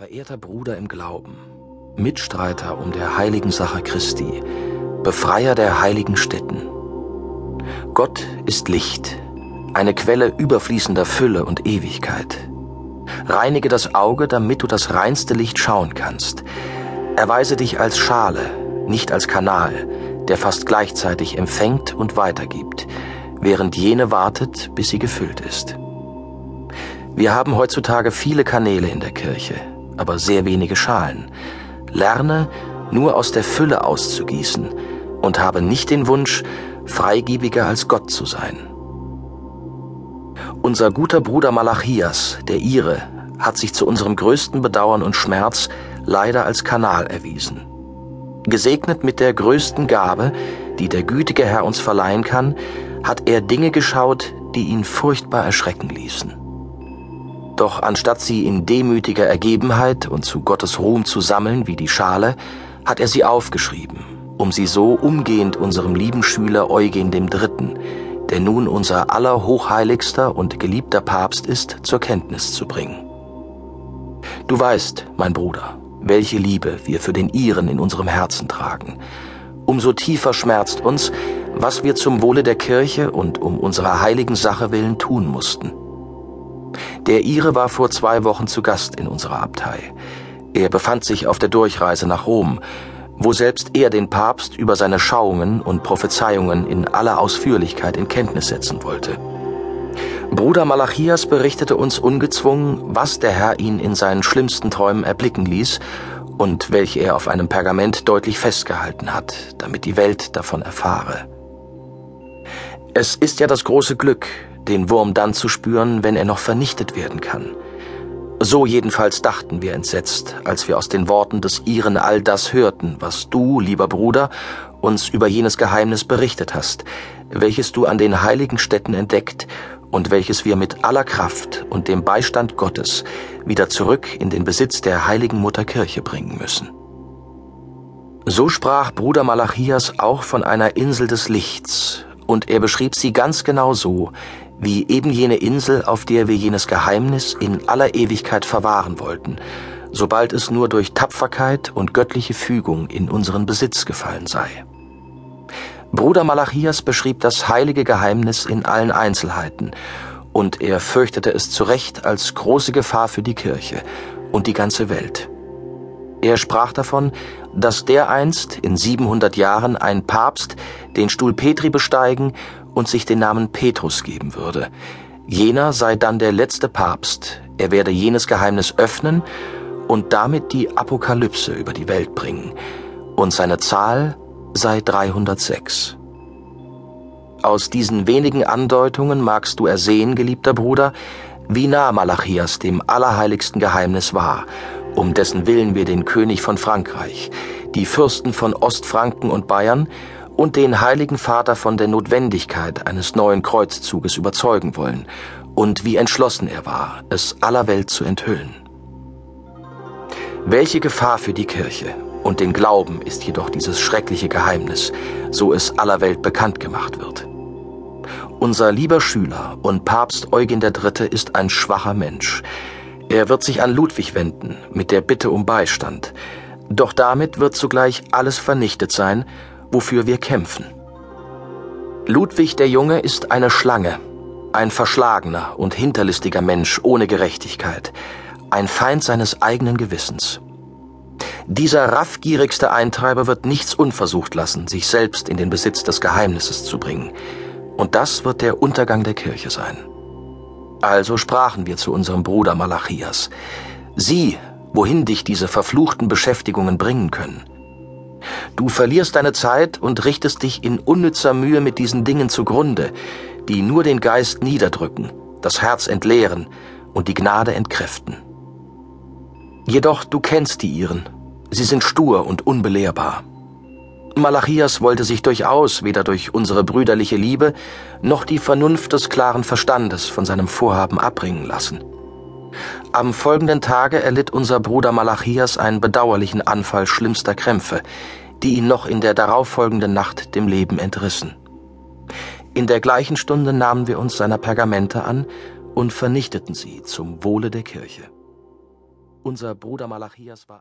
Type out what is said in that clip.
Verehrter Bruder im Glauben, Mitstreiter um der heiligen Sache Christi, Befreier der heiligen Stätten. Gott ist Licht, eine Quelle überfließender Fülle und Ewigkeit. Reinige das Auge, damit du das reinste Licht schauen kannst. Erweise dich als Schale, nicht als Kanal, der fast gleichzeitig empfängt und weitergibt, während jene wartet, bis sie gefüllt ist. Wir haben heutzutage viele Kanäle in der Kirche, aber sehr wenige Schalen. Lerne, nur aus der Fülle auszugießen und habe nicht den Wunsch, freigebiger als Gott zu sein. Unser guter Bruder Malachias, der Ire, hat sich zu unserem größten Bedauern und Schmerz leider als Kanal erwiesen. Gesegnet mit der größten Gabe, die der gütige Herr uns verleihen kann, hat er Dinge geschaut, die ihn furchtbar erschrecken ließen. Doch anstatt sie in demütiger Ergebenheit und zu Gottes Ruhm zu sammeln wie die Schale, hat er sie aufgeschrieben, um sie so umgehend unserem lieben Schüler Eugen Dritten, der nun unser aller hochheiligster und geliebter Papst ist, zur Kenntnis zu bringen. Du weißt, mein Bruder, welche Liebe wir für den Iren in unserem Herzen tragen. Umso tiefer schmerzt uns, was wir zum Wohle der Kirche und um unserer heiligen Sache willen tun mussten. Der Ire war vor zwei Wochen zu Gast in unserer Abtei. Er befand sich auf der Durchreise nach Rom, wo selbst er den Papst über seine Schauungen und Prophezeiungen in aller Ausführlichkeit in Kenntnis setzen wollte. Bruder Malachias berichtete uns ungezwungen, was der Herr ihn in seinen schlimmsten Träumen erblicken ließ und welche er auf einem Pergament deutlich festgehalten hat, damit die Welt davon erfahre. Es ist ja das große Glück, den Wurm dann zu spüren, wenn er noch vernichtet werden kann. So jedenfalls dachten wir entsetzt, als wir aus den Worten des Iren all das hörten, was du, lieber Bruder, uns über jenes Geheimnis berichtet hast, welches du an den heiligen Städten entdeckt und welches wir mit aller Kraft und dem Beistand Gottes wieder zurück in den Besitz der heiligen Mutterkirche bringen müssen. So sprach Bruder Malachias auch von einer Insel des Lichts, und er beschrieb sie ganz genau so, wie eben jene Insel, auf der wir jenes Geheimnis in aller Ewigkeit verwahren wollten, sobald es nur durch Tapferkeit und göttliche Fügung in unseren Besitz gefallen sei. Bruder Malachias beschrieb das heilige Geheimnis in allen Einzelheiten, und er fürchtete es zu Recht als große Gefahr für die Kirche und die ganze Welt. Er sprach davon, dass dereinst in 700 Jahren ein Papst den Stuhl Petri besteigen und sich den Namen Petrus geben würde. Jener sei dann der letzte Papst, er werde jenes Geheimnis öffnen und damit die Apokalypse über die Welt bringen, und seine Zahl sei 306. Aus diesen wenigen Andeutungen magst du ersehen, geliebter Bruder, wie nah Malachias dem allerheiligsten Geheimnis war um dessen Willen wir den König von Frankreich, die Fürsten von Ostfranken und Bayern und den Heiligen Vater von der Notwendigkeit eines neuen Kreuzzuges überzeugen wollen und wie entschlossen er war, es aller Welt zu enthüllen. Welche Gefahr für die Kirche und den Glauben ist jedoch dieses schreckliche Geheimnis, so es aller Welt bekannt gemacht wird. Unser lieber Schüler und Papst Eugen III. ist ein schwacher Mensch, er wird sich an Ludwig wenden mit der Bitte um Beistand, doch damit wird zugleich alles vernichtet sein, wofür wir kämpfen. Ludwig der Junge ist eine Schlange, ein verschlagener und hinterlistiger Mensch ohne Gerechtigkeit, ein Feind seines eigenen Gewissens. Dieser raffgierigste Eintreiber wird nichts unversucht lassen, sich selbst in den Besitz des Geheimnisses zu bringen. Und das wird der Untergang der Kirche sein. Also sprachen wir zu unserem Bruder Malachias. Sieh, wohin dich diese verfluchten Beschäftigungen bringen können. Du verlierst deine Zeit und richtest dich in unnützer Mühe mit diesen Dingen zugrunde, die nur den Geist niederdrücken, das Herz entleeren und die Gnade entkräften. Jedoch du kennst die ihren, sie sind stur und unbelehrbar. Malachias wollte sich durchaus weder durch unsere brüderliche Liebe noch die Vernunft des klaren Verstandes von seinem Vorhaben abbringen lassen. Am folgenden Tage erlitt unser Bruder Malachias einen bedauerlichen Anfall schlimmster Krämpfe, die ihn noch in der darauffolgenden Nacht dem Leben entrissen. In der gleichen Stunde nahmen wir uns seiner Pergamente an und vernichteten sie zum Wohle der Kirche. Unser Bruder Malachias war